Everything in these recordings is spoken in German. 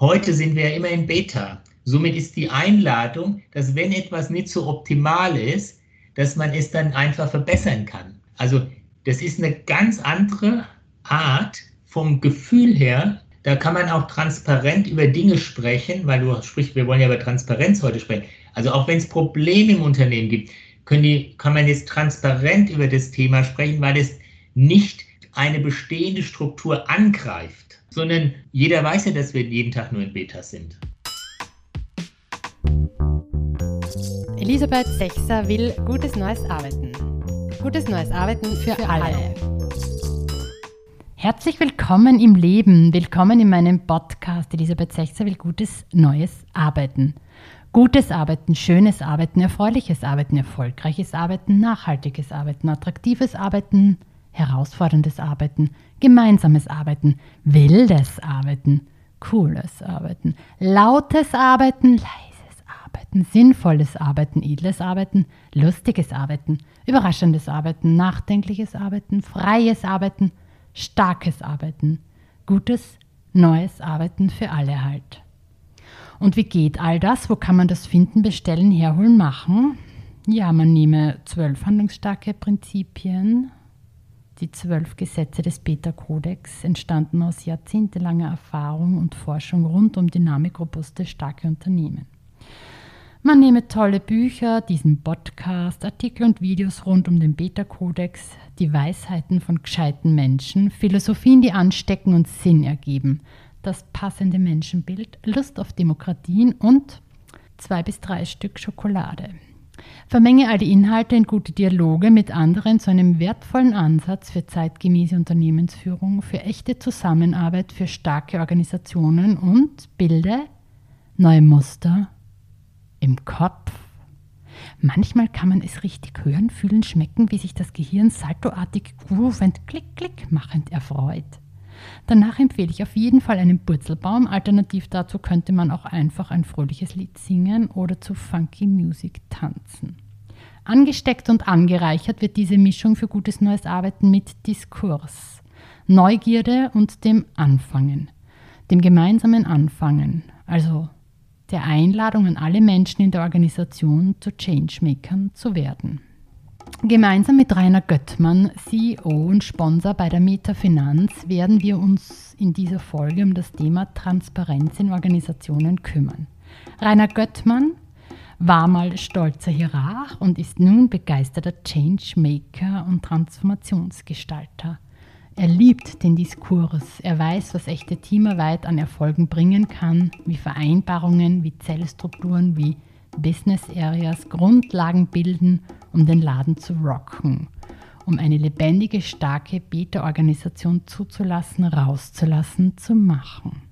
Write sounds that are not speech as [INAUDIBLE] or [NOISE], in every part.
Heute sind wir ja immer in Beta. Somit ist die Einladung, dass wenn etwas nicht so optimal ist, dass man es dann einfach verbessern kann. Also das ist eine ganz andere Art vom Gefühl her. Da kann man auch transparent über Dinge sprechen, weil du sprichst, wir wollen ja über Transparenz heute sprechen. Also auch wenn es Probleme im Unternehmen gibt, die, kann man jetzt transparent über das Thema sprechen, weil es nicht eine bestehende Struktur angreift, sondern jeder weiß ja, dass wir jeden Tag nur in Beta sind. Elisabeth Sechser will gutes neues Arbeiten. Gutes neues Arbeiten für, für alle. alle. Herzlich willkommen im Leben. Willkommen in meinem Podcast. Elisabeth Sechser will gutes neues Arbeiten. Gutes Arbeiten, schönes Arbeiten, erfreuliches Arbeiten, erfolgreiches Arbeiten, nachhaltiges Arbeiten, attraktives Arbeiten, herausforderndes Arbeiten, gemeinsames Arbeiten, wildes Arbeiten, cooles Arbeiten, lautes Arbeiten, leises Arbeiten, sinnvolles Arbeiten, edles Arbeiten, lustiges Arbeiten, überraschendes Arbeiten, nachdenkliches Arbeiten, freies Arbeiten, starkes Arbeiten, gutes, neues Arbeiten für alle halt. Und wie geht all das? Wo kann man das finden, bestellen, herholen, machen? Ja, man nehme zwölf handlungsstarke Prinzipien, die zwölf Gesetze des Beta-Kodex, entstanden aus jahrzehntelanger Erfahrung und Forschung rund um dynamikrobuste, starke Unternehmen. Man nehme tolle Bücher, diesen Podcast, Artikel und Videos rund um den Beta-Kodex, die Weisheiten von gescheiten Menschen, Philosophien, die anstecken und Sinn ergeben, das passende Menschenbild, Lust auf Demokratien und zwei bis drei Stück Schokolade. Vermenge all die Inhalte in gute Dialoge mit anderen zu einem wertvollen Ansatz für zeitgemäße Unternehmensführung, für echte Zusammenarbeit, für starke Organisationen und bilde neue Muster im Kopf. Manchmal kann man es richtig hören, fühlen, schmecken, wie sich das Gehirn saltoartig groovend, klick, klick machend erfreut. Danach empfehle ich auf jeden Fall einen Purzelbaum. Alternativ dazu könnte man auch einfach ein fröhliches Lied singen oder zu Funky Music tanzen. Angesteckt und angereichert wird diese Mischung für gutes neues Arbeiten mit Diskurs, Neugierde und dem Anfangen, dem gemeinsamen Anfangen, also der Einladung an alle Menschen in der Organisation zu Changemakern zu werden. Gemeinsam mit Rainer Göttmann, CEO und Sponsor bei der Metafinanz, werden wir uns in dieser Folge um das Thema Transparenz in Organisationen kümmern. Rainer Göttmann war mal stolzer Hierarch und ist nun begeisterter Changemaker und Transformationsgestalter. Er liebt den Diskurs, er weiß, was echte Teamarbeit an Erfolgen bringen kann, wie Vereinbarungen, wie Zellstrukturen, wie Business Areas Grundlagen bilden, um den Laden zu rocken, um eine lebendige, starke Beta-Organisation zuzulassen, rauszulassen, zu machen.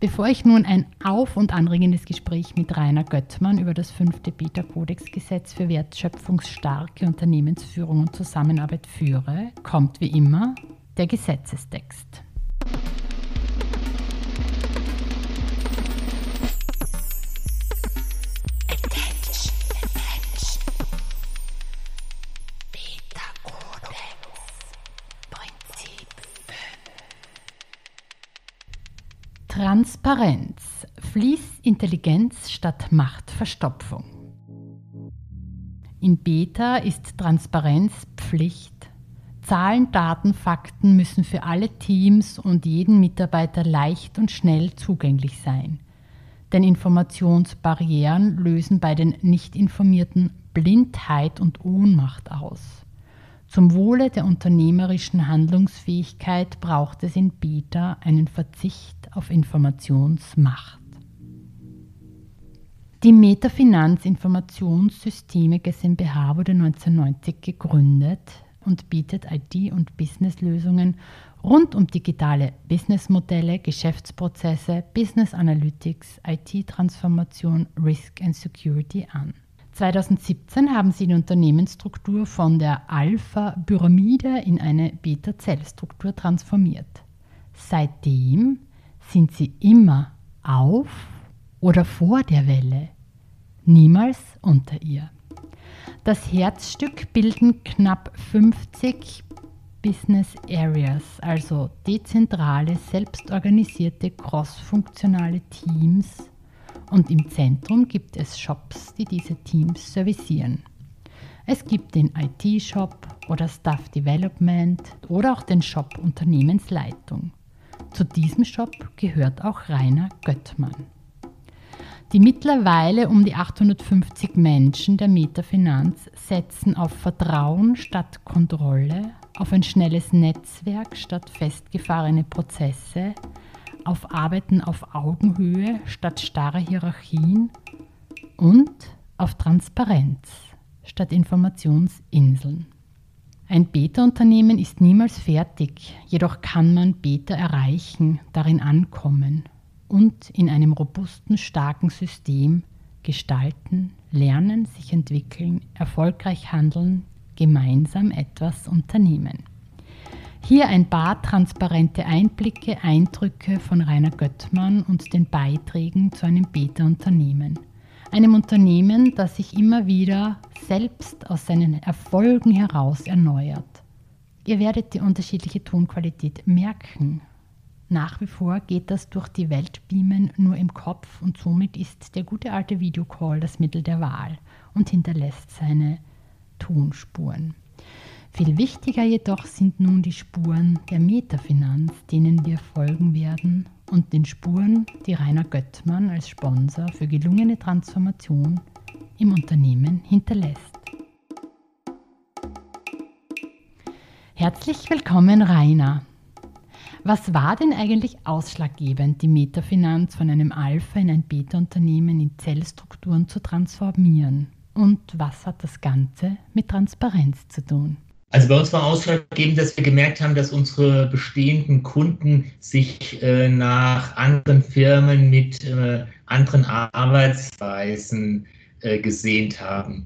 Bevor ich nun ein auf- und anregendes Gespräch mit Rainer Göttmann über das fünfte Beta-Kodex-Gesetz für wertschöpfungsstarke Unternehmensführung und Zusammenarbeit führe, kommt wie immer der Gesetzestext. Transparenz. Fließintelligenz statt Machtverstopfung. In Beta ist Transparenz Pflicht. Zahlen, Daten, Fakten müssen für alle Teams und jeden Mitarbeiter leicht und schnell zugänglich sein. Denn Informationsbarrieren lösen bei den Nichtinformierten Blindheit und Ohnmacht aus. Zum Wohle der unternehmerischen Handlungsfähigkeit braucht es in Beta einen Verzicht auf Informationsmacht. Die Metafinanz Informationssysteme GmbH wurde 1990 gegründet und bietet IT- und Businesslösungen rund um digitale Businessmodelle, Geschäftsprozesse, Business Analytics, IT-Transformation, Risk and Security an. 2017 haben sie die Unternehmensstruktur von der Alpha-Pyramide in eine Beta-Zellstruktur transformiert. Seitdem sind sie immer auf oder vor der Welle, niemals unter ihr. Das Herzstück bilden knapp 50 Business Areas, also dezentrale, selbstorganisierte, crossfunktionale Teams. Und im Zentrum gibt es Shops, die diese Teams servicieren. Es gibt den IT-Shop oder Staff Development oder auch den Shop Unternehmensleitung. Zu diesem Shop gehört auch Rainer Göttmann. Die mittlerweile um die 850 Menschen der Metafinanz setzen auf Vertrauen statt Kontrolle, auf ein schnelles Netzwerk statt festgefahrene Prozesse, auf Arbeiten auf Augenhöhe statt starre Hierarchien und auf Transparenz statt Informationsinseln. Ein Beta-Unternehmen ist niemals fertig, jedoch kann man Beta erreichen, darin ankommen und in einem robusten, starken System gestalten, lernen, sich entwickeln, erfolgreich handeln, gemeinsam etwas unternehmen. Hier ein paar transparente Einblicke, Eindrücke von Rainer Göttmann und den Beiträgen zu einem Beta-Unternehmen. Einem Unternehmen, das sich immer wieder selbst aus seinen Erfolgen heraus erneuert. Ihr werdet die unterschiedliche Tonqualität merken, nach wie vor geht das durch die Welt beamen nur im Kopf und somit ist der gute alte Videocall das Mittel der Wahl und hinterlässt seine Tonspuren. Viel wichtiger jedoch sind nun die Spuren der Metafinanz, denen wir folgen werden und den Spuren, die Rainer Göttmann als Sponsor für gelungene Transformation im Unternehmen hinterlässt. Herzlich willkommen, Rainer. Was war denn eigentlich ausschlaggebend, die Metafinanz von einem Alpha in ein Beta-Unternehmen in Zellstrukturen zu transformieren? Und was hat das Ganze mit Transparenz zu tun? Also bei uns war ausschlaggebend, dass wir gemerkt haben, dass unsere bestehenden Kunden sich äh, nach anderen Firmen mit äh, anderen Arbeitsweisen äh, gesehnt haben.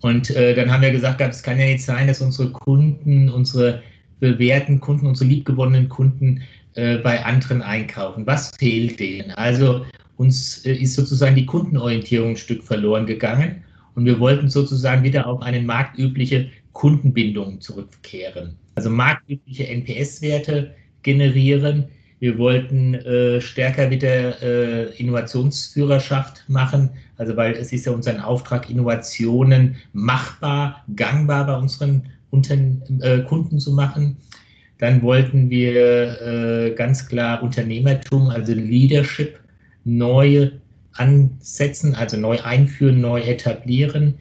Und äh, dann haben wir gesagt, es kann ja nicht sein, dass unsere Kunden, unsere bewährten Kunden, unsere liebgewonnenen Kunden äh, bei anderen einkaufen? Was fehlt denen? Also uns äh, ist sozusagen die Kundenorientierung ein Stück verloren gegangen und wir wollten sozusagen wieder auf eine marktübliche Kundenbindung zurückkehren. Also marktübliche NPS-Werte generieren. Wir wollten äh, stärker wieder äh, Innovationsführerschaft machen, also weil es ist ja unser Auftrag, Innovationen machbar, gangbar bei unseren unter, äh, Kunden zu machen. Dann wollten wir äh, ganz klar Unternehmertum, also Leadership, neu ansetzen, also neu einführen, neu etablieren.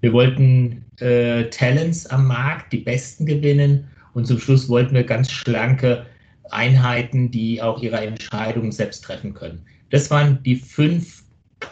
Wir wollten äh, Talents am Markt, die besten gewinnen. Und zum Schluss wollten wir ganz schlanke Einheiten, die auch ihre Entscheidungen selbst treffen können. Das waren die fünf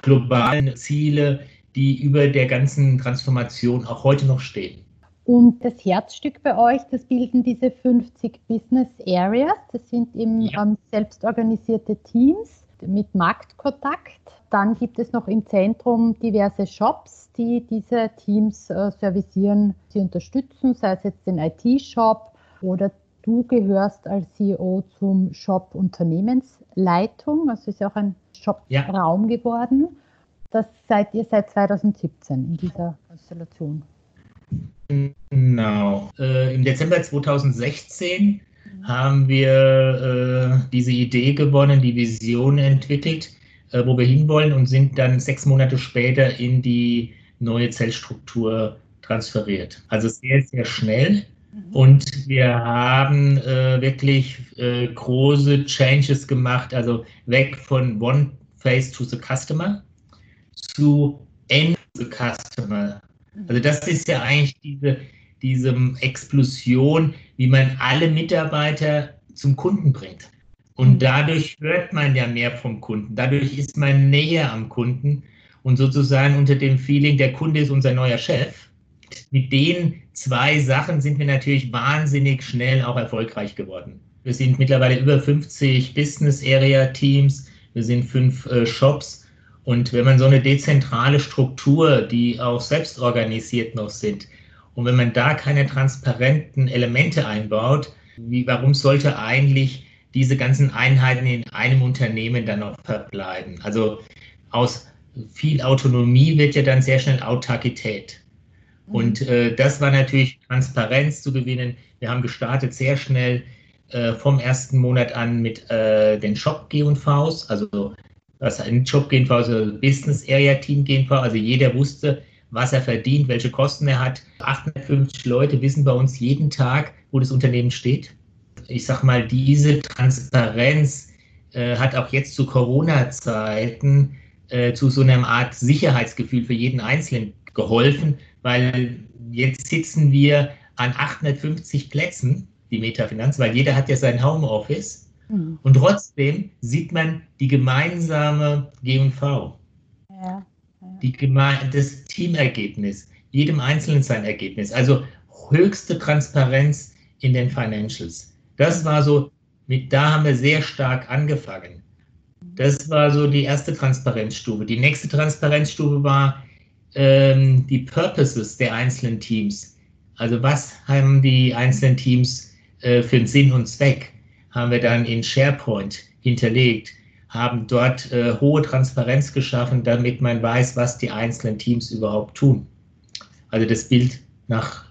globalen Ziele, die über der ganzen Transformation auch heute noch stehen. Und das Herzstück bei euch, das bilden diese 50 Business Areas. Das sind eben ja. ähm, selbstorganisierte Teams mit Marktkontakt. Dann gibt es noch im Zentrum diverse Shops, die diese Teams äh, servicieren, sie unterstützen, sei es jetzt den IT-Shop oder du gehörst als CEO zum Shop Unternehmensleitung. Also ist ja auch ein Shop-Raum ja. geworden. Das seid ihr seit 2017 in dieser Konstellation. Genau. Äh, Im Dezember 2016 haben wir äh, diese Idee gewonnen, die Vision entwickelt, äh, wo wir hinwollen und sind dann sechs Monate später in die neue Zellstruktur transferiert. Also sehr, sehr schnell. Mhm. Und wir haben äh, wirklich äh, große Changes gemacht, also weg von One Face to the Customer zu End the Customer. Also das ist ja eigentlich diese, diese Explosion, wie man alle Mitarbeiter zum Kunden bringt. Und mhm. dadurch hört man ja mehr vom Kunden. Dadurch ist man näher am Kunden und sozusagen unter dem Feeling, der Kunde ist unser neuer Chef. Mit den zwei Sachen sind wir natürlich wahnsinnig schnell auch erfolgreich geworden. Wir sind mittlerweile über 50 Business Area Teams, wir sind fünf äh, Shops und wenn man so eine dezentrale Struktur, die auch selbst organisiert noch sind, und wenn man da keine transparenten Elemente einbaut, wie, warum sollte eigentlich diese ganzen Einheiten in einem Unternehmen dann noch verbleiben? Also aus viel Autonomie wird ja dann sehr schnell Autarkität. Mhm. Und äh, das war natürlich Transparenz zu gewinnen. Wir haben gestartet sehr schnell äh, vom ersten Monat an mit äh, den Shop G&Vs, also was ein Job GNV, also Business Area Team GNV, also jeder wusste, was er verdient, welche Kosten er hat. 850 Leute wissen bei uns jeden Tag, wo das Unternehmen steht. Ich sage mal, diese Transparenz äh, hat auch jetzt zu Corona-Zeiten äh, zu so einer Art Sicherheitsgefühl für jeden Einzelnen geholfen, weil jetzt sitzen wir an 850 Plätzen, die Metafinanz, weil jeder hat ja sein Homeoffice. Mhm. Und trotzdem sieht man die gemeinsame G&V. Ja, ja. Die geme das Teamergebnis, jedem Einzelnen sein Ergebnis. Also höchste Transparenz in den Financials. Das war so, da haben wir sehr stark angefangen. Das war so die erste Transparenzstufe. Die nächste Transparenzstufe war ähm, die Purposes der einzelnen Teams. Also was haben die einzelnen Teams äh, für einen Sinn und Zweck? Haben wir dann in SharePoint hinterlegt, haben dort äh, hohe Transparenz geschaffen, damit man weiß, was die einzelnen Teams überhaupt tun. Also das Bild nach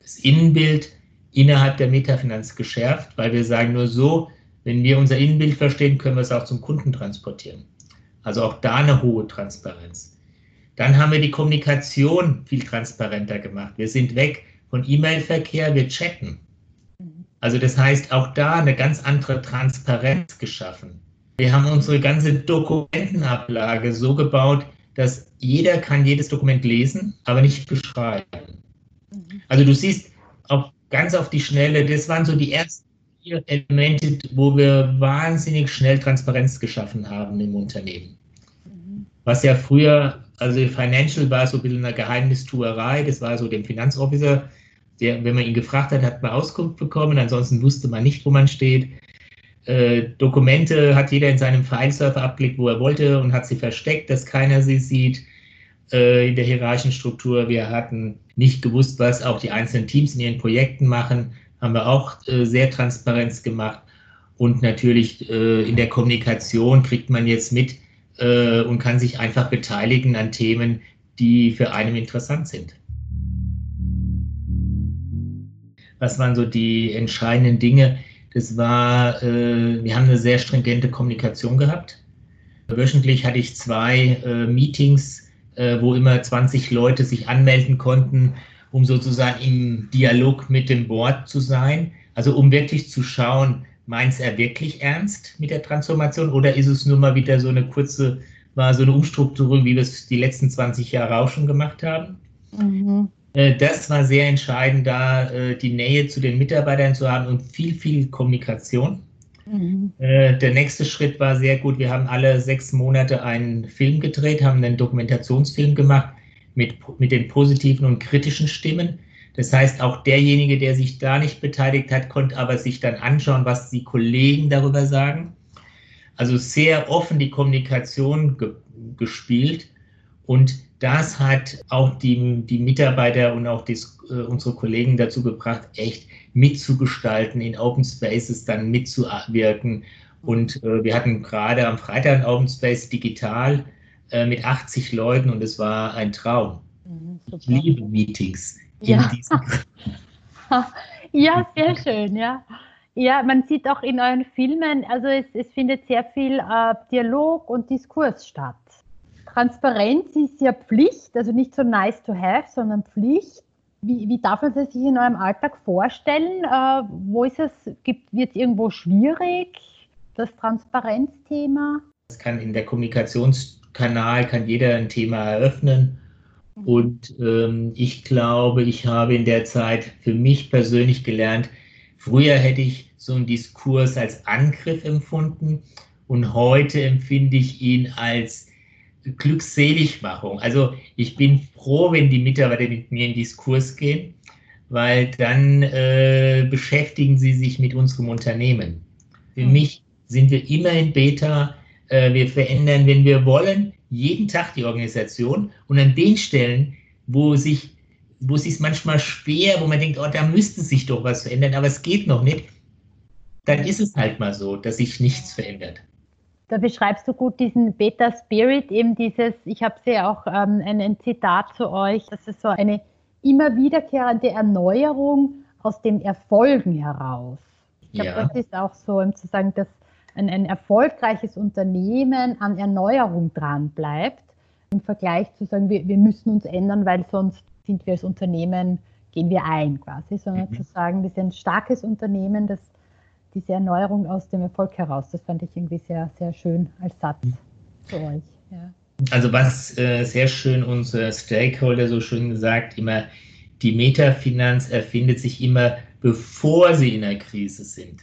das Innenbild innerhalb der Metafinanz geschärft, weil wir sagen, nur so, wenn wir unser Innenbild verstehen, können wir es auch zum Kunden transportieren. Also auch da eine hohe Transparenz. Dann haben wir die Kommunikation viel transparenter gemacht. Wir sind weg von E-Mail-Verkehr, wir chatten. Also das heißt, auch da eine ganz andere Transparenz geschaffen. Wir haben unsere ganze Dokumentenablage so gebaut, dass jeder kann jedes Dokument lesen, aber nicht beschreiben. Also du siehst auch ganz auf die Schnelle, das waren so die ersten vier Elemente, wo wir wahnsinnig schnell Transparenz geschaffen haben im Unternehmen. Was ja früher, also Financial war so ein bisschen eine Geheimnistuerei, das war so dem Finanzofficer der, wenn man ihn gefragt hat, hat man Auskunft bekommen, ansonsten wusste man nicht, wo man steht. Äh, Dokumente hat jeder in seinem Fileserver abgelegt, wo er wollte und hat sie versteckt, dass keiner sie sieht äh, in der hierarchischen Struktur. Wir hatten nicht gewusst, was auch die einzelnen Teams in ihren Projekten machen, haben wir auch äh, sehr transparent gemacht. Und natürlich äh, in der Kommunikation kriegt man jetzt mit äh, und kann sich einfach beteiligen an Themen, die für einen interessant sind. was waren so die entscheidenden Dinge? Das war, äh, wir haben eine sehr stringente Kommunikation gehabt. Wöchentlich hatte ich zwei äh, Meetings, äh, wo immer 20 Leute sich anmelden konnten, um sozusagen im Dialog mit dem Board zu sein. Also um wirklich zu schauen, meint er wirklich ernst mit der Transformation oder ist es nur mal wieder so eine kurze, war so eine Umstrukturierung, wie wir es die letzten 20 Jahre auch schon gemacht haben? Mhm. Äh, das war sehr entscheidend, da äh, die Nähe zu den Mitarbeitern zu haben und viel, viel Kommunikation. Mhm. Äh, der nächste Schritt war sehr gut. Wir haben alle sechs Monate einen Film gedreht, haben einen Dokumentationsfilm gemacht mit, mit den positiven und kritischen Stimmen. Das heißt, auch derjenige, der sich da nicht beteiligt hat, konnte aber sich dann anschauen, was die Kollegen darüber sagen. Also sehr offen die Kommunikation ge gespielt und das hat auch die, die Mitarbeiter und auch die, äh, unsere Kollegen dazu gebracht, echt mitzugestalten, in Open Spaces dann mitzuwirken. Und äh, wir hatten gerade am Freitag ein Open Space digital äh, mit 80 Leuten und es war ein Traum. Mhm, ich liebe Meetings. Ja. [LAUGHS] ja, sehr schön, ja. Ja, man sieht auch in euren Filmen, also es, es findet sehr viel äh, Dialog und Diskurs statt. Transparenz ist ja Pflicht, also nicht so nice to have, sondern Pflicht. Wie, wie darf man sich in eurem Alltag vorstellen? Äh, wo ist es, wird es irgendwo schwierig, das Transparenzthema? Es kann in der Kommunikationskanal, kann jeder ein Thema eröffnen. Und ähm, ich glaube, ich habe in der Zeit für mich persönlich gelernt, früher hätte ich so einen Diskurs als Angriff empfunden und heute empfinde ich ihn als Glückseligmachung. Also ich bin froh, wenn die Mitarbeiter mit mir in Diskurs gehen, weil dann äh, beschäftigen sie sich mit unserem Unternehmen. Für mhm. mich sind wir immer in Beta. Äh, wir verändern, wenn wir wollen, jeden Tag die Organisation und an den Stellen, wo sich wo es sich manchmal schwer, wo man denkt, oh, da müsste sich doch was verändern, aber es geht noch nicht, dann ist es halt mal so, dass sich nichts verändert da beschreibst du gut diesen Beta Spirit, eben dieses, ich habe sehr auch ähm, ein, ein, Zitat zu euch, dass es so eine immer wiederkehrende Erneuerung aus den Erfolgen heraus. Ich glaube, ja. das ist auch so, um zu sagen, dass ein, ein erfolgreiches Unternehmen an Erneuerung dran bleibt, im Vergleich zu sagen, wir, wir müssen uns ändern, weil sonst sind wir als Unternehmen, gehen wir ein quasi, sondern mhm. zu sagen, wir sind ein starkes Unternehmen, das diese Erneuerung aus dem Erfolg heraus, das fand ich irgendwie sehr, sehr schön als Satz für euch. Ja. Also was äh, sehr schön unser Stakeholder so schön gesagt, immer die Metafinanz erfindet sich immer, bevor sie in der Krise sind.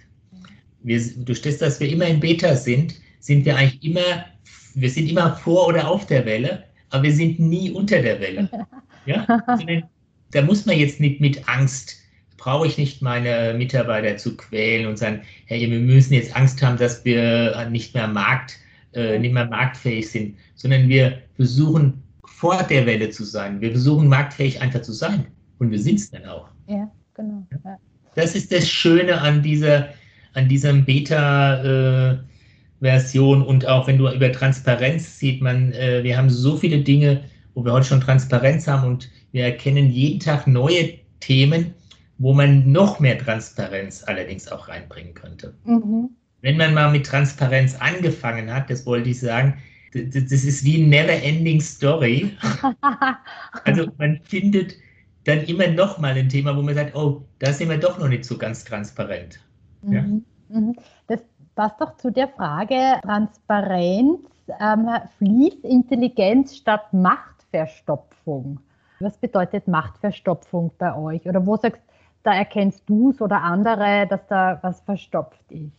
Wir, durch das, dass wir immer in Beta sind, sind wir eigentlich immer, wir sind immer vor oder auf der Welle, aber wir sind nie unter der Welle. [LAUGHS] Ja? Da muss man jetzt nicht mit Angst, brauche ich nicht meine Mitarbeiter zu quälen und sagen, hey, wir müssen jetzt Angst haben, dass wir nicht mehr Markt, äh, nicht mehr marktfähig sind, sondern wir versuchen vor der Welle zu sein. Wir versuchen marktfähig einfach zu sein. Und wir sind es dann auch. Ja, genau. Ja. Das ist das Schöne an dieser, an diesem Beta-Version äh, und auch wenn du über Transparenz sieht man, äh, wir haben so viele Dinge, wo wir heute schon Transparenz haben und wir erkennen jeden Tag neue Themen, wo man noch mehr Transparenz allerdings auch reinbringen könnte. Mhm. Wenn man mal mit Transparenz angefangen hat, das wollte ich sagen, das ist wie eine never-ending Story. [LAUGHS] also man findet dann immer noch mal ein Thema, wo man sagt, oh, da sind wir doch noch nicht so ganz transparent. Mhm. Ja? Mhm. Das passt doch zu der Frage Transparenz, ähm, Fließintelligenz statt Machtverstopfung. Was bedeutet Machtverstopfung bei euch? Oder wo sagst da erkennst du es oder andere, dass da was verstopft ist?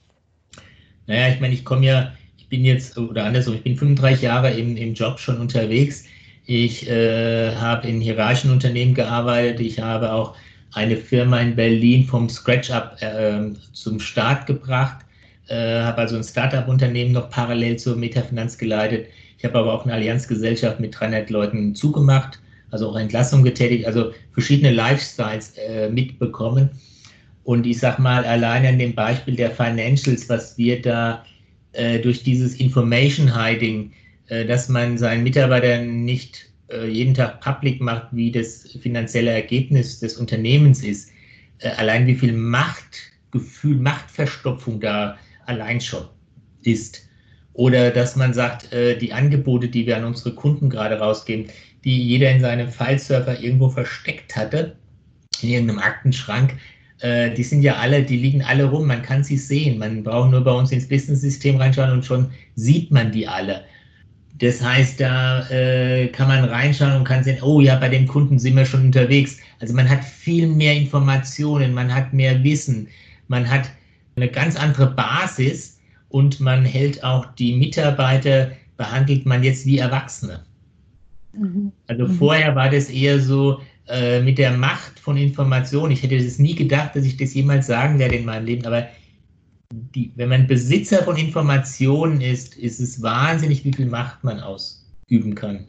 Naja, ich meine, ich komme ja, ich bin jetzt, oder andersrum, ich bin 35 Jahre im, im Job schon unterwegs ich äh, habe in hierarchischen Unternehmen gearbeitet. Ich habe auch eine Firma in Berlin vom Scratch up äh, zum Start gebracht. Äh, habe also ein Startup-Unternehmen noch parallel zur Metafinanz geleitet. Ich habe aber auch eine Allianzgesellschaft mit 300 Leuten zugemacht, also auch Entlassung getätigt, also verschiedene Lifestyles äh, mitbekommen. Und ich sage mal, alleine an dem Beispiel der Financials, was wir da äh, durch dieses Information Hiding äh, dass man seinen Mitarbeitern nicht äh, jeden Tag public macht, wie das finanzielle Ergebnis des Unternehmens ist. Äh, allein wie viel Machtgefühl, Machtverstopfung da allein schon ist. Oder dass man sagt, die Angebote, die wir an unsere Kunden gerade rausgeben, die jeder in seinem File-Server irgendwo versteckt hatte, in irgendeinem Aktenschrank, die sind ja alle, die liegen alle rum, man kann sie sehen. Man braucht nur bei uns ins Business-System reinschauen und schon sieht man die alle. Das heißt, da äh, kann man reinschauen und kann sehen, oh ja, bei dem Kunden sind wir schon unterwegs. Also man hat viel mehr Informationen, man hat mehr Wissen, man hat eine ganz andere Basis und man hält auch die Mitarbeiter, behandelt man jetzt wie Erwachsene. Mhm. Also mhm. vorher war das eher so äh, mit der Macht von Informationen. Ich hätte das nie gedacht, dass ich das jemals sagen werde in meinem Leben, aber die, wenn man Besitzer von Informationen ist, ist es wahnsinnig, wie viel Macht man ausüben kann.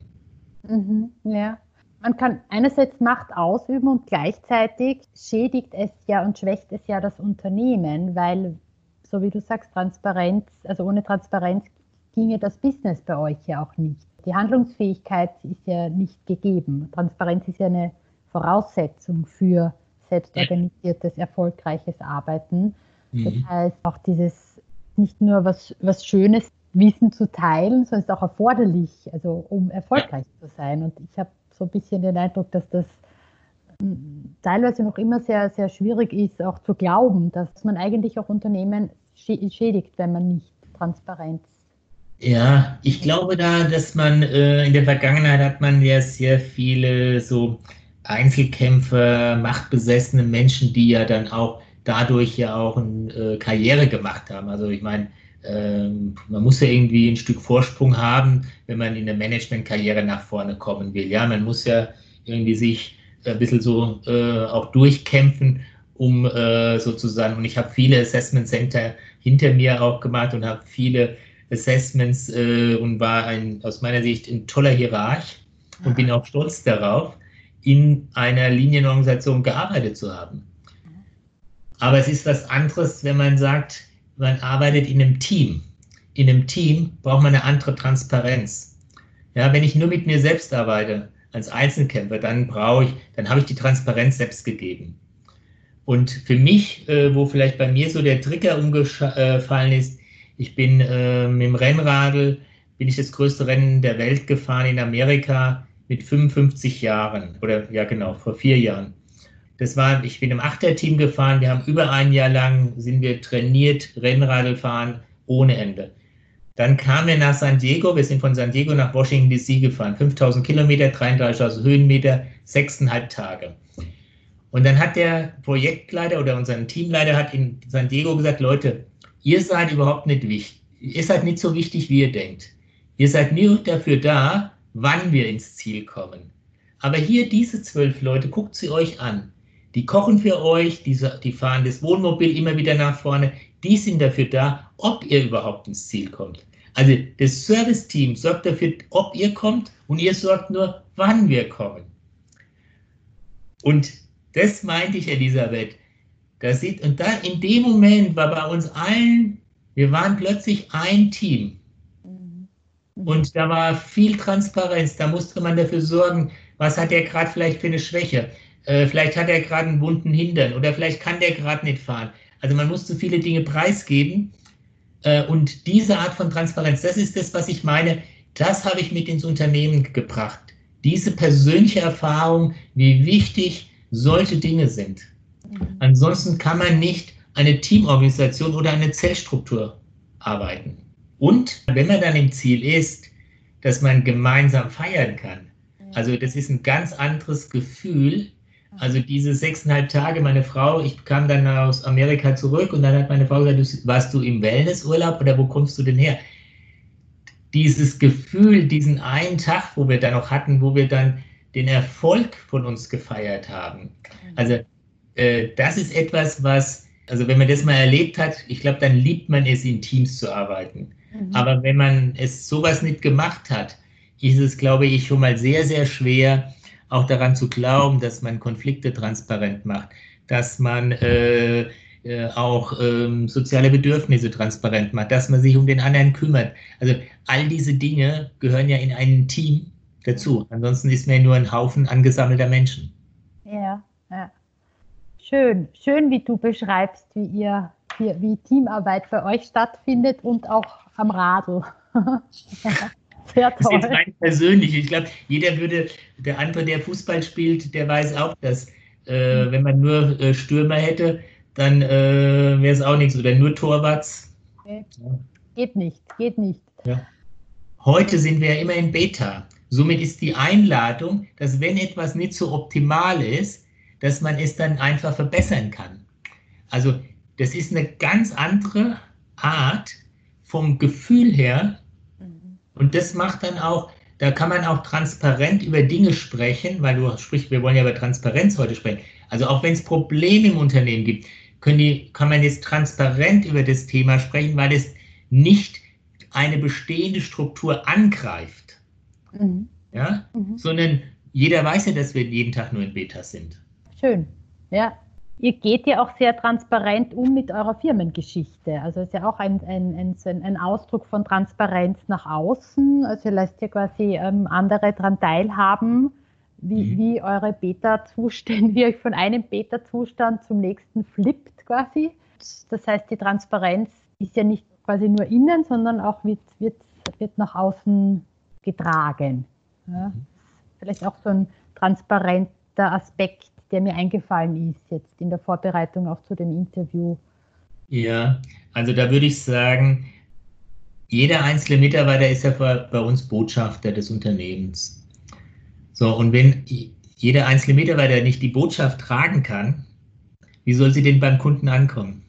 Mhm, ja. Man kann einerseits Macht ausüben und gleichzeitig schädigt es ja und schwächt es ja das Unternehmen, weil, so wie du sagst, Transparenz, also ohne Transparenz ginge das Business bei euch ja auch nicht. Die Handlungsfähigkeit ist ja nicht gegeben. Transparenz ist ja eine Voraussetzung für selbstorganisiertes, erfolgreiches Arbeiten. Das mhm. heißt, auch dieses nicht nur was, was Schönes Wissen zu teilen, sondern es ist auch erforderlich, also um erfolgreich zu sein. Und ich habe so ein bisschen den Eindruck, dass das hm, teilweise noch immer sehr, sehr schwierig ist, auch zu glauben, dass man eigentlich auch Unternehmen schädigt, wenn man nicht Transparenz. Ja, ich glaube da, dass man äh, in der Vergangenheit hat man ja sehr viele so Einzelkämpfer, machtbesessene Menschen, die ja dann auch dadurch ja auch eine äh, Karriere gemacht haben. Also ich meine, ähm, man muss ja irgendwie ein Stück Vorsprung haben, wenn man in der Managementkarriere nach vorne kommen will. Ja, man muss ja irgendwie sich ein bisschen so äh, auch durchkämpfen, um äh, sozusagen, und ich habe viele Assessment Center hinter mir auch gemacht und habe viele Assessments äh, und war ein, aus meiner Sicht ein toller Hierarch und bin auch stolz darauf, in einer Linienorganisation gearbeitet zu haben. Aber es ist was anderes, wenn man sagt, man arbeitet in einem Team. In einem Team braucht man eine andere Transparenz. Ja, wenn ich nur mit mir selbst arbeite, als Einzelkämpfer, dann brauche ich, dann habe ich die Transparenz selbst gegeben. Und für mich, äh, wo vielleicht bei mir so der Trigger umgefallen ist, ich bin äh, mit dem Rennradl, bin ich das größte Rennen der Welt gefahren in Amerika mit 55 Jahren oder ja genau, vor vier Jahren. Das war, ich bin im Achterteam gefahren, wir haben über ein Jahr lang, sind wir trainiert, Rennradl fahren ohne Ende. Dann kamen wir nach San Diego, wir sind von San Diego nach Washington DC gefahren, 5000 Kilometer, 33.000 Höhenmeter, sechseinhalb Tage. Und dann hat der Projektleiter oder unser Teamleiter hat in San Diego gesagt, Leute, ihr seid überhaupt nicht wichtig, ihr seid nicht so wichtig, wie ihr denkt. Ihr seid nur dafür da, wann wir ins Ziel kommen. Aber hier diese zwölf Leute, guckt sie euch an. Die kochen für euch, die, die fahren das Wohnmobil immer wieder nach vorne. Die sind dafür da, ob ihr überhaupt ins Ziel kommt. Also das Service-Team sorgt dafür, ob ihr kommt und ihr sorgt nur, wann wir kommen. Und das meinte ich, Elisabeth. Das sieht, und da in dem Moment war bei uns allen, wir waren plötzlich ein Team. Mhm. Und da war viel Transparenz. Da musste man dafür sorgen, was hat er gerade vielleicht für eine Schwäche. Äh, vielleicht hat er gerade einen wunden Hintern oder vielleicht kann der gerade nicht fahren. Also man musste viele Dinge preisgeben äh, und diese Art von Transparenz, das ist das, was ich meine, das habe ich mit ins Unternehmen gebracht. Diese persönliche Erfahrung, wie wichtig solche Dinge sind. Mhm. Ansonsten kann man nicht eine Teamorganisation oder eine Zellstruktur arbeiten. Und wenn man dann im Ziel ist, dass man gemeinsam feiern kann, also das ist ein ganz anderes Gefühl, also diese sechseinhalb Tage, meine Frau, ich kam dann aus Amerika zurück und dann hat meine Frau gesagt, warst du im Wellnessurlaub oder wo kommst du denn her? Dieses Gefühl, diesen einen Tag, wo wir dann noch hatten, wo wir dann den Erfolg von uns gefeiert haben. Also äh, das ist etwas, was, also wenn man das mal erlebt hat, ich glaube, dann liebt man es, in Teams zu arbeiten. Mhm. Aber wenn man es sowas nicht gemacht hat, ist es, glaube ich, schon mal sehr, sehr schwer, auch daran zu glauben, dass man Konflikte transparent macht, dass man äh, äh, auch ähm, soziale Bedürfnisse transparent macht, dass man sich um den anderen kümmert. Also all diese Dinge gehören ja in ein Team dazu. Ansonsten ist man ja nur ein Haufen angesammelter Menschen. Ja, ja. Schön, schön, wie du beschreibst, wie ihr, wie, wie Teamarbeit bei euch stattfindet und auch am Radl. [LAUGHS] Sehr toll. Das ist jetzt rein persönlich. Ich glaube, jeder würde, der andere, der Fußball spielt, der weiß auch, dass äh, mhm. wenn man nur äh, Stürmer hätte, dann äh, wäre es auch nichts. Oder nur Torwarts. Okay. Ja. Geht nicht, geht nicht. Ja. Heute sind wir ja immer in Beta. Somit ist die Einladung, dass wenn etwas nicht so optimal ist, dass man es dann einfach verbessern kann. Also das ist eine ganz andere Art vom Gefühl her, und das macht dann auch, da kann man auch transparent über Dinge sprechen, weil du sprichst, wir wollen ja über Transparenz heute sprechen. Also auch wenn es Probleme im Unternehmen gibt, die, kann man jetzt transparent über das Thema sprechen, weil es nicht eine bestehende Struktur angreift, mhm. Ja? Mhm. sondern jeder weiß ja, dass wir jeden Tag nur in Beta sind. Schön, ja. Ihr geht ja auch sehr transparent um mit eurer Firmengeschichte. Also es ist ja auch ein, ein, ein, ein Ausdruck von Transparenz nach außen. Also ihr lasst ja quasi ähm, andere daran teilhaben, wie, mhm. wie eure Beta-Zustände, [LAUGHS] wie euch von einem Beta-Zustand zum nächsten flippt quasi. Das heißt, die Transparenz ist ja nicht quasi nur innen, sondern auch wird, wird, wird nach außen getragen. Ja? Mhm. Vielleicht auch so ein transparenter Aspekt der mir eingefallen ist jetzt in der Vorbereitung auch zu dem Interview? Ja, also da würde ich sagen, jeder einzelne Mitarbeiter ist ja bei uns Botschafter des Unternehmens. So, und wenn jeder einzelne Mitarbeiter nicht die Botschaft tragen kann, wie soll sie denn beim Kunden ankommen?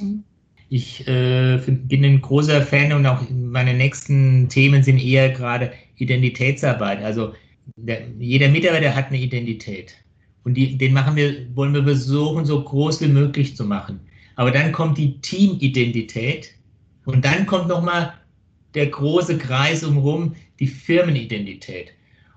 Mhm. Ich äh, bin ein großer Fan und auch meine nächsten Themen sind eher gerade Identitätsarbeit. Also der, jeder Mitarbeiter hat eine Identität. Und die, den machen wir, wollen wir versuchen, so groß wie möglich zu machen. Aber dann kommt die Teamidentität und dann kommt nochmal der große Kreis umherum, die Firmenidentität.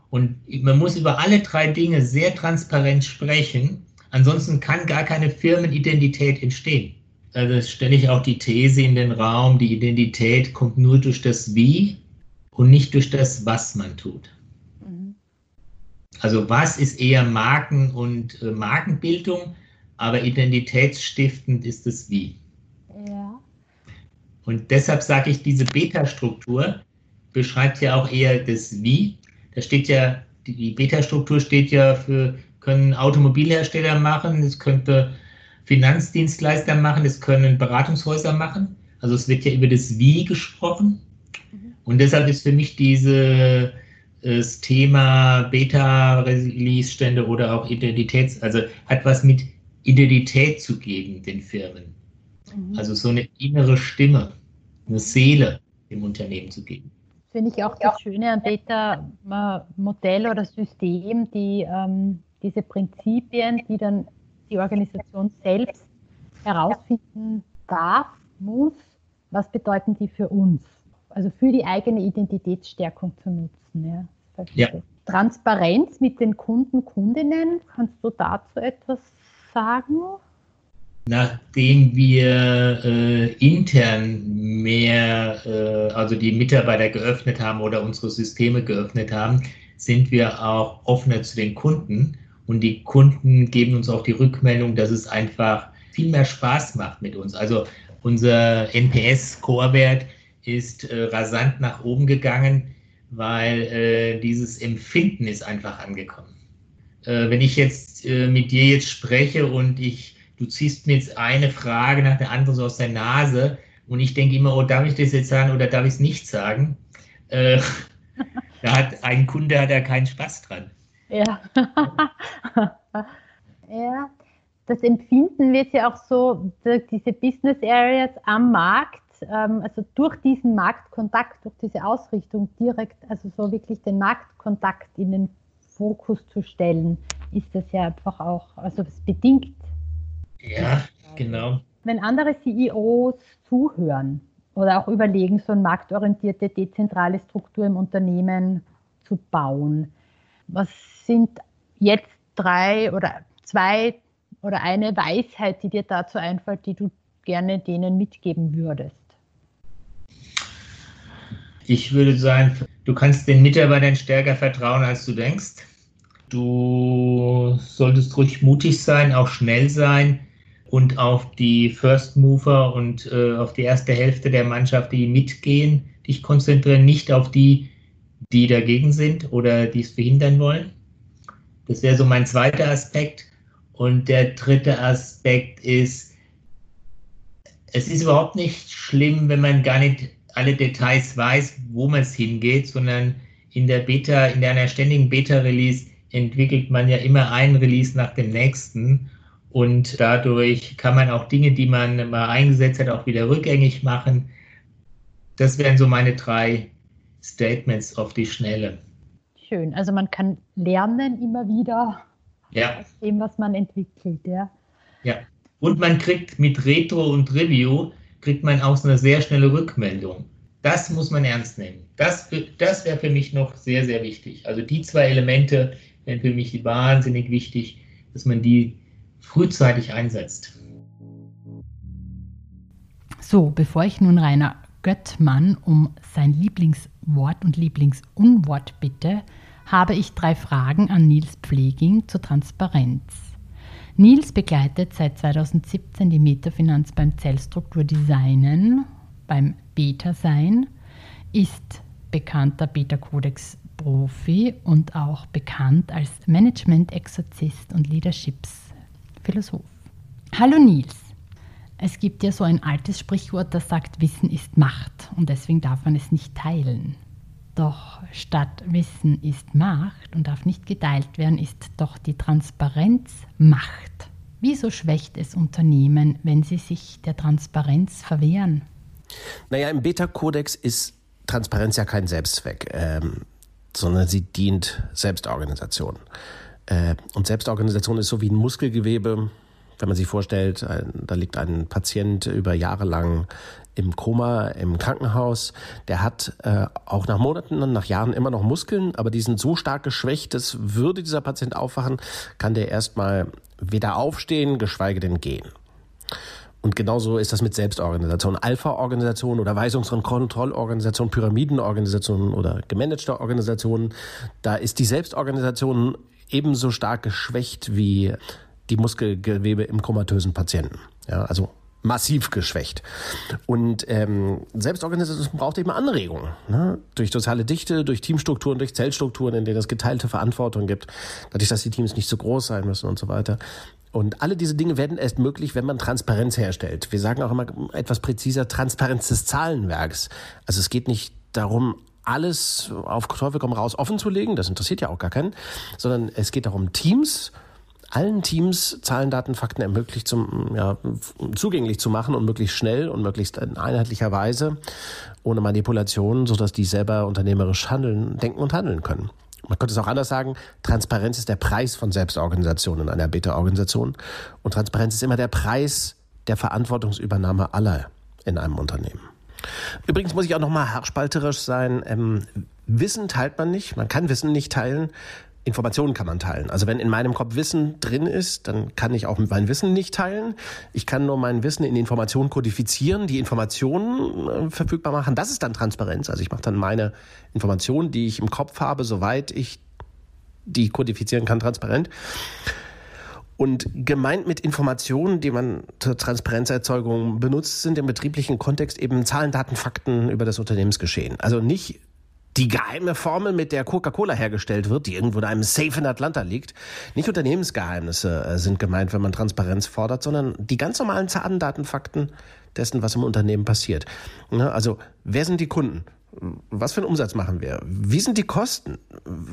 Und man muss über alle drei Dinge sehr transparent sprechen. Ansonsten kann gar keine Firmenidentität entstehen. Also stelle ich auch die These in den Raum, die Identität kommt nur durch das Wie und nicht durch das, was man tut. Also was ist eher Marken und äh, Markenbildung, aber identitätsstiftend ist das Wie. Ja. Und deshalb sage ich, diese Beta-Struktur beschreibt ja auch eher das Wie. Da steht ja, die Beta-Struktur steht ja für, können Automobilhersteller machen, es könnte Finanzdienstleister machen, es können Beratungshäuser machen. Also es wird ja über das Wie gesprochen. Mhm. Und deshalb ist für mich diese das Thema Beta-Release-Stände oder auch Identitäts, also hat was mit Identität zu geben, den Firmen. Mhm. Also so eine innere Stimme, eine Seele im Unternehmen zu geben. Finde ich auch das Schöne an Beta-Modell oder System, die ähm, diese Prinzipien, die dann die Organisation selbst herausfinden darf, muss, was bedeuten die für uns? Also für die eigene Identitätsstärkung zu nutzen. Ja. Ja. Transparenz mit den Kunden, Kundinnen, kannst du dazu etwas sagen? Nachdem wir äh, intern mehr, äh, also die Mitarbeiter geöffnet haben oder unsere Systeme geöffnet haben, sind wir auch offener zu den Kunden. Und die Kunden geben uns auch die Rückmeldung, dass es einfach viel mehr Spaß macht mit uns. Also unser NPS-Core-Wert ist äh, rasant nach oben gegangen weil äh, dieses Empfinden ist einfach angekommen. Äh, wenn ich jetzt äh, mit dir jetzt spreche und ich, du ziehst mir jetzt eine Frage nach der anderen so aus der Nase und ich denke immer, oh, darf ich das jetzt sagen oder darf ich es nicht sagen? Äh, [LAUGHS] da hat ein Kunde hat da keinen Spaß dran. Ja. [LAUGHS] ja. Das Empfinden wird ja auch so, diese Business Areas am Markt ähm, also durch diesen Marktkontakt, durch diese Ausrichtung direkt, also so wirklich den Marktkontakt in den Fokus zu stellen, ist das ja einfach auch, also es bedingt. Ja, genau. Wenn andere CEOs zuhören oder auch überlegen, so eine marktorientierte, dezentrale Struktur im Unternehmen zu bauen, was sind jetzt drei oder zwei oder eine Weisheit, die dir dazu einfällt, die du gerne denen mitgeben würdest? Ich würde sagen, du kannst den Mitarbeitern stärker vertrauen, als du denkst. Du solltest ruhig mutig sein, auch schnell sein und auf die First Mover und äh, auf die erste Hälfte der Mannschaft, die mitgehen, dich konzentrieren, nicht auf die, die dagegen sind oder die es verhindern wollen. Das wäre so mein zweiter Aspekt. Und der dritte Aspekt ist, es ist überhaupt nicht schlimm, wenn man gar nicht alle Details weiß, wo man es hingeht, sondern in der Beta, in einer ständigen Beta-Release entwickelt man ja immer einen Release nach dem nächsten. Und dadurch kann man auch Dinge, die man mal eingesetzt hat, auch wieder rückgängig machen. Das wären so meine drei Statements auf die Schnelle. Schön. Also man kann lernen immer wieder ja. aus dem, was man entwickelt. Ja. ja. Und man kriegt mit Retro und Review kriegt man auch so eine sehr schnelle Rückmeldung. Das muss man ernst nehmen. Das, das wäre für mich noch sehr, sehr wichtig. Also die zwei Elemente wären für mich wahnsinnig wichtig, dass man die frühzeitig einsetzt. So, bevor ich nun Rainer Göttmann um sein Lieblingswort und Lieblingsunwort bitte, habe ich drei Fragen an Nils Pfleging zur Transparenz. Nils begleitet seit 2017 die Metafinanz beim Zellstrukturdesignen, beim Beta-Sein, ist bekannter Beta-Codex-Profi und auch bekannt als Management-Exorzist und Leaderships-Philosoph. Hallo Nils! Es gibt ja so ein altes Sprichwort, das sagt, Wissen ist Macht und deswegen darf man es nicht teilen. Doch statt Wissen ist Macht und darf nicht geteilt werden, ist doch die Transparenz Macht. Wieso schwächt es Unternehmen, wenn sie sich der Transparenz verwehren? Naja, im Beta-Kodex ist Transparenz ja kein Selbstzweck, ähm, sondern sie dient Selbstorganisation. Äh, und Selbstorganisation ist so wie ein Muskelgewebe, wenn man sich vorstellt, da liegt ein Patient über Jahre lang im Koma im Krankenhaus. Der hat äh, auch nach Monaten, nach Jahren immer noch Muskeln, aber die sind so stark geschwächt, dass würde dieser Patient aufwachen, kann der erstmal weder aufstehen, geschweige denn gehen. Und genauso ist das mit Selbstorganisation. Alpha-Organisationen oder Weisungs- und Kontrollorganisationen, Pyramidenorganisationen oder gemanagte Organisationen, da ist die Selbstorganisation ebenso stark geschwächt wie die Muskelgewebe im komatösen Patienten. Ja, also massiv geschwächt. Und ähm, Selbstorganisation braucht eben Anregungen. Ne? Durch soziale Dichte, durch Teamstrukturen, durch Zellstrukturen, in denen es geteilte Verantwortung gibt, dadurch, dass die Teams nicht so groß sein müssen und so weiter. Und alle diese Dinge werden erst möglich, wenn man Transparenz herstellt. Wir sagen auch immer etwas präziser Transparenz des Zahlenwerks. Also es geht nicht darum, alles auf Teufel komm raus offen zu legen, das interessiert ja auch gar keinen, sondern es geht darum, Teams allen Teams Zahlen, Daten, Fakten ermöglicht zum, ja, zugänglich zu machen und möglichst schnell und möglichst in einheitlicher Weise, ohne Manipulation, sodass die selber unternehmerisch handeln, denken und handeln können. Man könnte es auch anders sagen, Transparenz ist der Preis von Selbstorganisation in einer Beta-Organisation und Transparenz ist immer der Preis der Verantwortungsübernahme aller in einem Unternehmen. Übrigens muss ich auch nochmal haarspalterisch sein. Ähm, Wissen teilt man nicht, man kann Wissen nicht teilen. Informationen kann man teilen. Also wenn in meinem Kopf Wissen drin ist, dann kann ich auch mein Wissen nicht teilen. Ich kann nur mein Wissen in Informationen kodifizieren, die Informationen äh, verfügbar machen. Das ist dann Transparenz. Also ich mache dann meine Informationen, die ich im Kopf habe, soweit ich die kodifizieren kann, transparent. Und gemeint mit Informationen, die man zur Transparenzerzeugung benutzt, sind im betrieblichen Kontext eben Zahlen, Daten, Fakten über das Unternehmensgeschehen. Also nicht die geheime Formel, mit der Coca-Cola hergestellt wird, die irgendwo in einem Safe in Atlanta liegt. Nicht Unternehmensgeheimnisse äh, sind gemeint, wenn man Transparenz fordert, sondern die ganz normalen Zahlen, Daten, Fakten dessen, was im Unternehmen passiert. Also, wer sind die Kunden? Was für einen Umsatz machen wir? Wie sind die Kosten?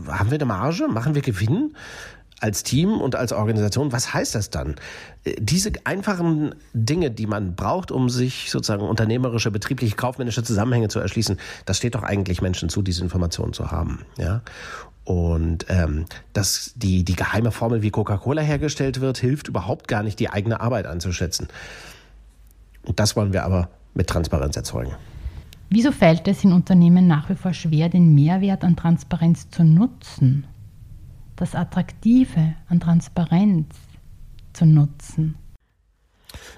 Haben wir eine Marge? Machen wir Gewinn? Als Team und als Organisation, was heißt das dann? Äh, diese einfachen Dinge, die man braucht, um sich sozusagen unternehmerische, betriebliche, kaufmännische Zusammenhänge zu erschließen, das steht doch eigentlich Menschen zu, diese Informationen zu haben. Ja? Und ähm, dass die, die geheime Formel, wie Coca-Cola hergestellt wird, hilft überhaupt gar nicht, die eigene Arbeit einzuschätzen. Und das wollen wir aber mit Transparenz erzeugen. Wieso fällt es in Unternehmen nach wie vor schwer, den Mehrwert an Transparenz zu nutzen? Das Attraktive an Transparenz zu nutzen?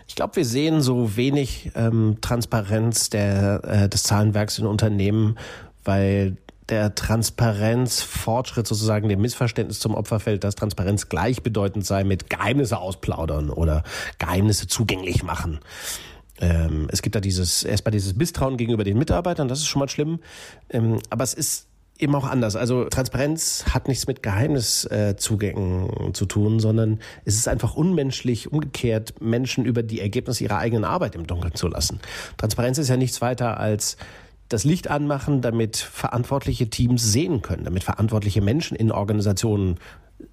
Ich glaube, wir sehen so wenig ähm, Transparenz der, äh, des Zahlenwerks in Unternehmen, weil der Transparenzfortschritt sozusagen dem Missverständnis zum Opfer fällt, dass Transparenz gleichbedeutend sei mit Geheimnisse ausplaudern oder Geheimnisse zugänglich machen. Ähm, es gibt da dieses, erstmal dieses Misstrauen gegenüber den Mitarbeitern, das ist schon mal schlimm. Ähm, aber es ist eben auch anders. Also Transparenz hat nichts mit Geheimniszugängen zu tun, sondern es ist einfach unmenschlich, umgekehrt Menschen über die Ergebnisse ihrer eigenen Arbeit im Dunkeln zu lassen. Transparenz ist ja nichts weiter als das Licht anmachen, damit verantwortliche Teams sehen können, damit verantwortliche Menschen in Organisationen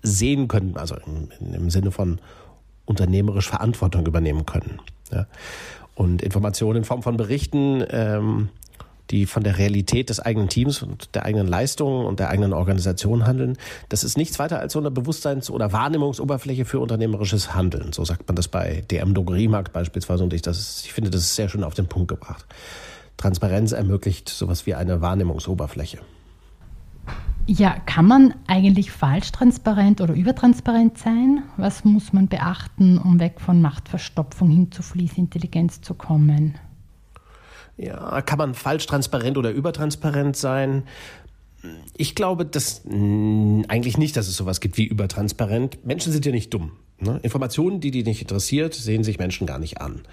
sehen können, also im, im Sinne von unternehmerisch Verantwortung übernehmen können. Ja. Und Informationen in Form von Berichten ähm, die von der Realität des eigenen Teams und der eigenen Leistungen und der eigenen Organisation handeln. Das ist nichts weiter als so eine Bewusstseins- oder Wahrnehmungsoberfläche für unternehmerisches Handeln. So sagt man das bei DM Drogeriemarkt beispielsweise und ich, das ist, ich finde, das ist sehr schön auf den Punkt gebracht. Transparenz ermöglicht sowas wie eine Wahrnehmungsoberfläche. Ja, kann man eigentlich falsch transparent oder übertransparent sein? Was muss man beachten, um weg von Machtverstopfung hin zu Fließintelligenz zu kommen? Ja, kann man falsch transparent oder übertransparent sein? Ich glaube, dass mh, eigentlich nicht, dass es sowas gibt wie übertransparent. Menschen sind ja nicht dumm. Ne? Informationen, die die nicht interessiert, sehen sich Menschen gar nicht an.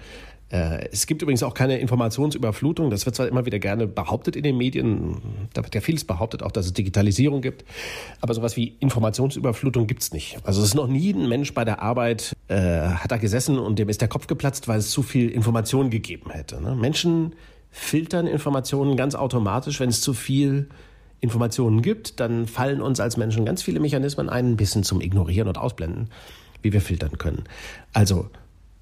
Äh, es gibt übrigens auch keine Informationsüberflutung. Das wird zwar immer wieder gerne behauptet in den Medien. Da wird ja vieles behauptet, auch dass es Digitalisierung gibt. Aber sowas wie Informationsüberflutung gibt's nicht. Also es ist noch nie ein Mensch bei der Arbeit, äh, hat da gesessen und dem ist der Kopf geplatzt, weil es zu viel Information gegeben hätte. Ne? Menschen filtern Informationen ganz automatisch. Wenn es zu viel Informationen gibt, dann fallen uns als Menschen ganz viele Mechanismen ein, ein bisschen zum Ignorieren und Ausblenden, wie wir filtern können. Also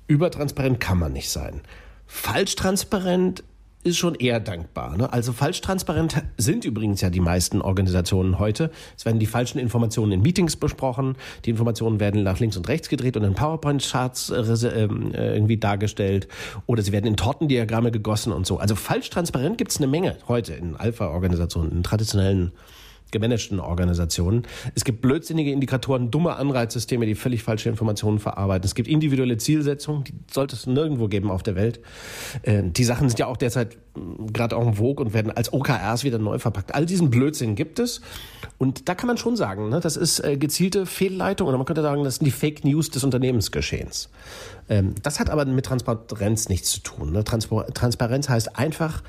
übertransparent kann man nicht sein. Falsch transparent ist schon eher dankbar. Ne? Also falsch transparent sind übrigens ja die meisten Organisationen heute. Es werden die falschen Informationen in Meetings besprochen, die Informationen werden nach links und rechts gedreht und in PowerPoint-Charts äh, ähm, äh, irgendwie dargestellt oder sie werden in Tortendiagramme gegossen und so. Also falsch transparent gibt es eine Menge heute in Alpha-Organisationen, in traditionellen gemanagten Organisationen. Es gibt blödsinnige Indikatoren, dumme Anreizsysteme, die völlig falsche Informationen verarbeiten. Es gibt individuelle Zielsetzungen, die sollte es nirgendwo geben auf der Welt. Äh, die Sachen sind ja auch derzeit mm, gerade auch im Vogue und werden als OKRs wieder neu verpackt. All diesen Blödsinn gibt es. Und da kann man schon sagen, ne, das ist äh, gezielte Fehlleitung oder man könnte sagen, das sind die Fake News des Unternehmensgeschehens. Ähm, das hat aber mit Transparenz nichts zu tun. Ne? Transparenz heißt einfach,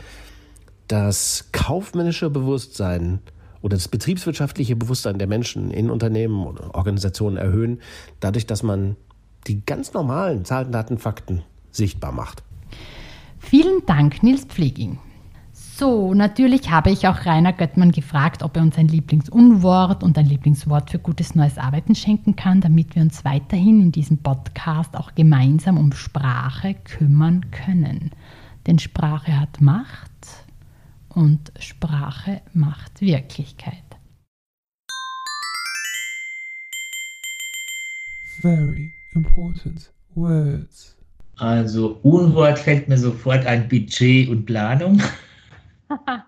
das kaufmännische Bewusstsein oder das betriebswirtschaftliche Bewusstsein der Menschen in Unternehmen oder Organisationen erhöhen, dadurch, dass man die ganz normalen Zahlen, Daten, Fakten sichtbar macht. Vielen Dank, Nils Pfleging. So, natürlich habe ich auch Rainer Göttmann gefragt, ob er uns ein Lieblingsunwort und ein Lieblingswort für gutes neues Arbeiten schenken kann, damit wir uns weiterhin in diesem Podcast auch gemeinsam um Sprache kümmern können. Denn Sprache hat Macht und Sprache macht Wirklichkeit. Very important words. Also Unwort fällt mir sofort ein Budget und Planung. [LAUGHS]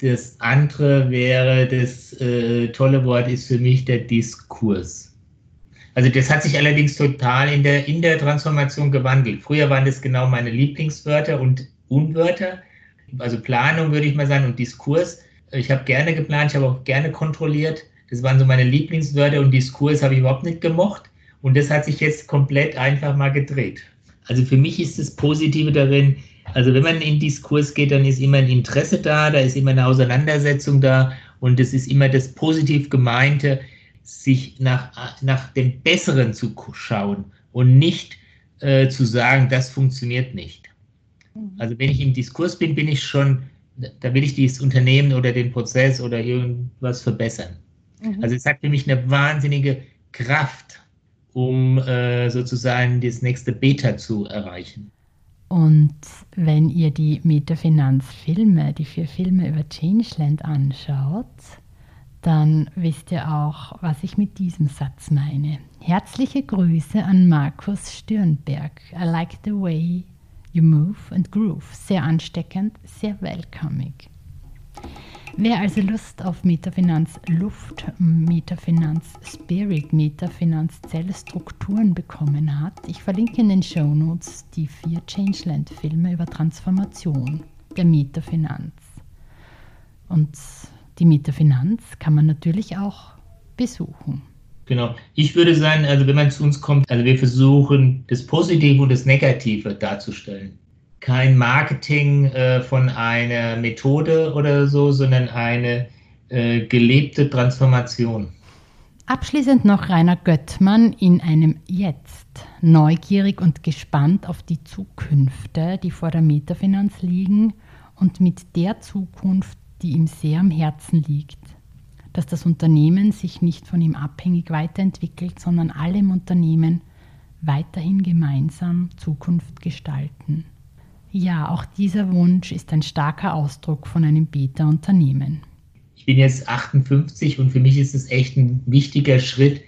das andere wäre, das äh, tolle Wort ist für mich der Diskurs. Also das hat sich allerdings total in der, in der Transformation gewandelt. Früher waren das genau meine Lieblingswörter und Unwörter also Planung würde ich mal sagen und Diskurs. Ich habe gerne geplant, ich habe auch gerne kontrolliert. Das waren so meine Lieblingswörter und Diskurs habe ich überhaupt nicht gemocht. Und das hat sich jetzt komplett einfach mal gedreht. Also für mich ist das Positive darin, also wenn man in Diskurs geht, dann ist immer ein Interesse da, da ist immer eine Auseinandersetzung da und es ist immer das positiv gemeinte, sich nach, nach dem Besseren zu schauen und nicht äh, zu sagen, das funktioniert nicht. Mhm. Also wenn ich im Diskurs bin, bin ich schon, da will ich dieses Unternehmen oder den Prozess oder irgendwas verbessern. Mhm. Also es hat für mich eine wahnsinnige Kraft, um äh, sozusagen das nächste Beta zu erreichen. Und wenn ihr die Metafinanz-Filme, die vier Filme über Changeland anschaut, dann wisst ihr auch, was ich mit diesem Satz meine. Herzliche Grüße an Markus Stürnberg. I like the way You Move and Groove. Sehr ansteckend, sehr welcoming. Wer also Lust auf Metafinanz Luft, Metafinanz Spirit, Metafinanz Zellstrukturen bekommen hat, ich verlinke in den Show Notes die vier Changeland-Filme über Transformation der Metafinanz. Und die Metafinanz kann man natürlich auch besuchen. Genau. Ich würde sagen, also wenn man zu uns kommt, also wir versuchen, das Positive und das Negative darzustellen. Kein Marketing äh, von einer Methode oder so, sondern eine äh, gelebte Transformation. Abschließend noch Rainer Göttmann in einem Jetzt. Neugierig und gespannt auf die Zukünfte, die vor der Metafinanz liegen und mit der Zukunft, die ihm sehr am Herzen liegt dass das Unternehmen sich nicht von ihm abhängig weiterentwickelt, sondern alle im Unternehmen weiterhin gemeinsam Zukunft gestalten. Ja, auch dieser Wunsch ist ein starker Ausdruck von einem Beta-Unternehmen. Ich bin jetzt 58 und für mich ist es echt ein wichtiger Schritt,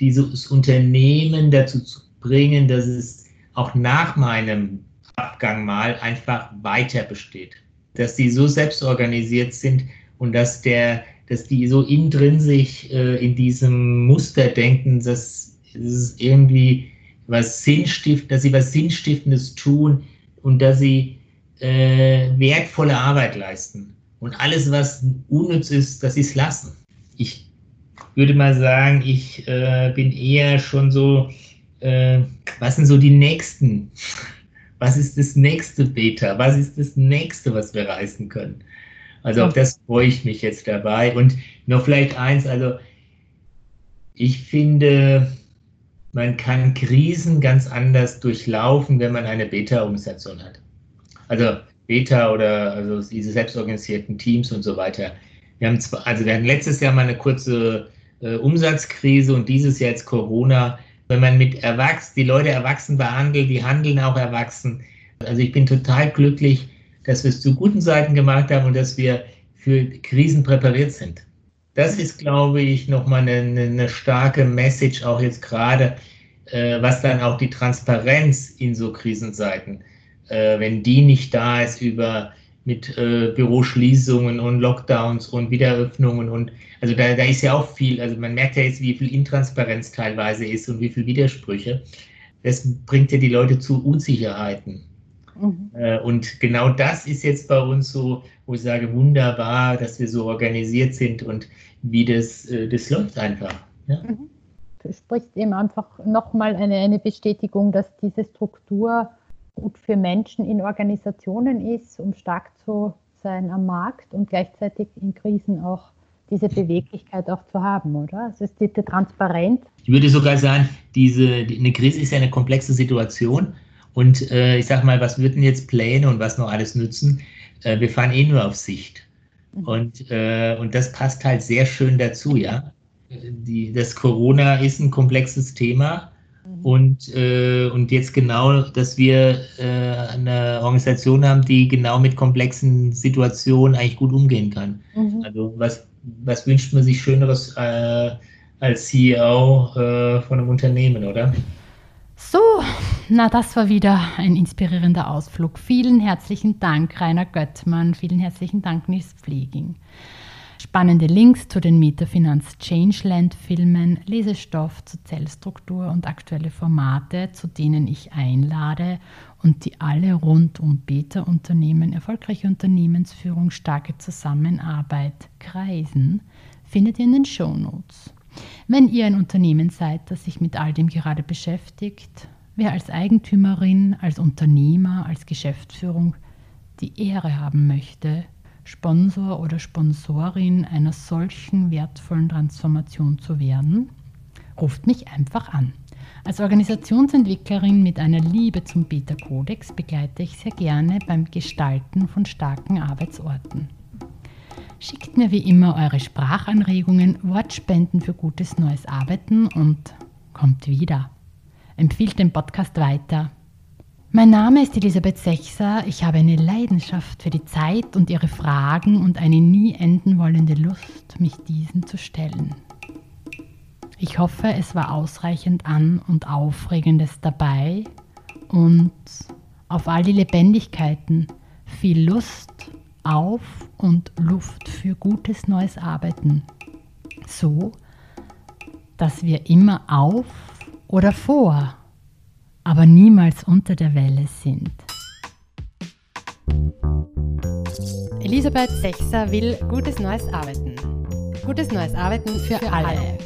dieses Unternehmen dazu zu bringen, dass es auch nach meinem Abgang mal einfach weiter besteht. Dass sie so selbstorganisiert sind und dass der dass die so intrinsisch äh, in diesem Muster denken, dass es irgendwie was Sinnstift, dass sie was Sinnstiftendes tun und dass sie äh, wertvolle Arbeit leisten. Und alles, was unnütz ist, dass sie es lassen. Ich würde mal sagen, ich äh, bin eher schon so, äh, was sind so die nächsten? Was ist das nächste Beta? Was ist das nächste, was wir reißen können? Also auf das freue ich mich jetzt dabei. Und noch vielleicht eins, also ich finde, man kann Krisen ganz anders durchlaufen, wenn man eine Beta-Organisation hat. Also Beta oder also diese selbstorganisierten Teams und so weiter. Wir haben zwar, also wir hatten letztes Jahr mal eine kurze äh, Umsatzkrise und dieses Jahr jetzt Corona. Wenn man mit Erwachsenen, die Leute erwachsen behandelt, die handeln auch erwachsen. Also ich bin total glücklich, dass wir es zu guten Seiten gemacht haben und dass wir für Krisen präpariert sind. Das ist, glaube ich, nochmal eine, eine starke Message, auch jetzt gerade, äh, was dann auch die Transparenz in so Krisenzeiten, äh, wenn die nicht da ist über mit äh, Büroschließungen und Lockdowns und Wiedereröffnungen und also da, da ist ja auch viel, also man merkt ja jetzt, wie viel Intransparenz teilweise ist und wie viel Widersprüche. Das bringt ja die Leute zu Unsicherheiten. Mhm. Äh, und genau das ist jetzt bei uns so, wo ich sage, wunderbar, dass wir so organisiert sind und wie das, äh, das läuft einfach. Ja? Mhm. Du sprichst eben einfach nochmal eine, eine Bestätigung, dass diese Struktur gut für Menschen in Organisationen ist, um stark zu sein am Markt und gleichzeitig in Krisen auch diese Beweglichkeit auch zu haben, oder? Also es ist die, die Transparenz. Ich würde sogar sagen, diese, eine Krise ist ja eine komplexe Situation und äh, ich sage mal, was würden jetzt Pläne und was noch alles nützen? Äh, wir fahren eh nur auf Sicht. Mhm. Und, äh, und das passt halt sehr schön dazu, ja. Die, das Corona ist ein komplexes Thema Mhm. Und, äh, und jetzt genau, dass wir äh, eine Organisation haben, die genau mit komplexen Situationen eigentlich gut umgehen kann. Mhm. Also was, was wünscht man sich Schöneres äh, als CEO äh, von einem Unternehmen, oder? So, na das war wieder ein inspirierender Ausflug. Vielen herzlichen Dank, Rainer Göttmann. Vielen herzlichen Dank, Nils Pfleging. Spannende Links zu den Metafinanz Changeland Filmen, Lesestoff zur Zellstruktur und aktuelle Formate, zu denen ich einlade und die alle rund um Beta-Unternehmen, erfolgreiche Unternehmensführung, starke Zusammenarbeit kreisen, findet ihr in den Show Notes. Wenn ihr ein Unternehmen seid, das sich mit all dem gerade beschäftigt, wer als Eigentümerin, als Unternehmer, als Geschäftsführung die Ehre haben möchte, Sponsor oder Sponsorin einer solchen wertvollen Transformation zu werden, ruft mich einfach an. Als Organisationsentwicklerin mit einer Liebe zum Beta-Kodex begleite ich sehr gerne beim Gestalten von starken Arbeitsorten. Schickt mir wie immer eure Sprachanregungen, Wortspenden für gutes neues Arbeiten und kommt wieder. Empfiehlt den Podcast weiter. Mein Name ist Elisabeth Sechser. Ich habe eine Leidenschaft für die Zeit und ihre Fragen und eine nie enden wollende Lust, mich diesen zu stellen. Ich hoffe, es war ausreichend an und Aufregendes dabei und auf all die Lebendigkeiten viel Lust auf und Luft für gutes neues Arbeiten. So, dass wir immer auf oder vor aber niemals unter der Welle sind. Elisabeth Sechser will gutes neues Arbeiten. Gutes neues Arbeiten für, für alle. alle.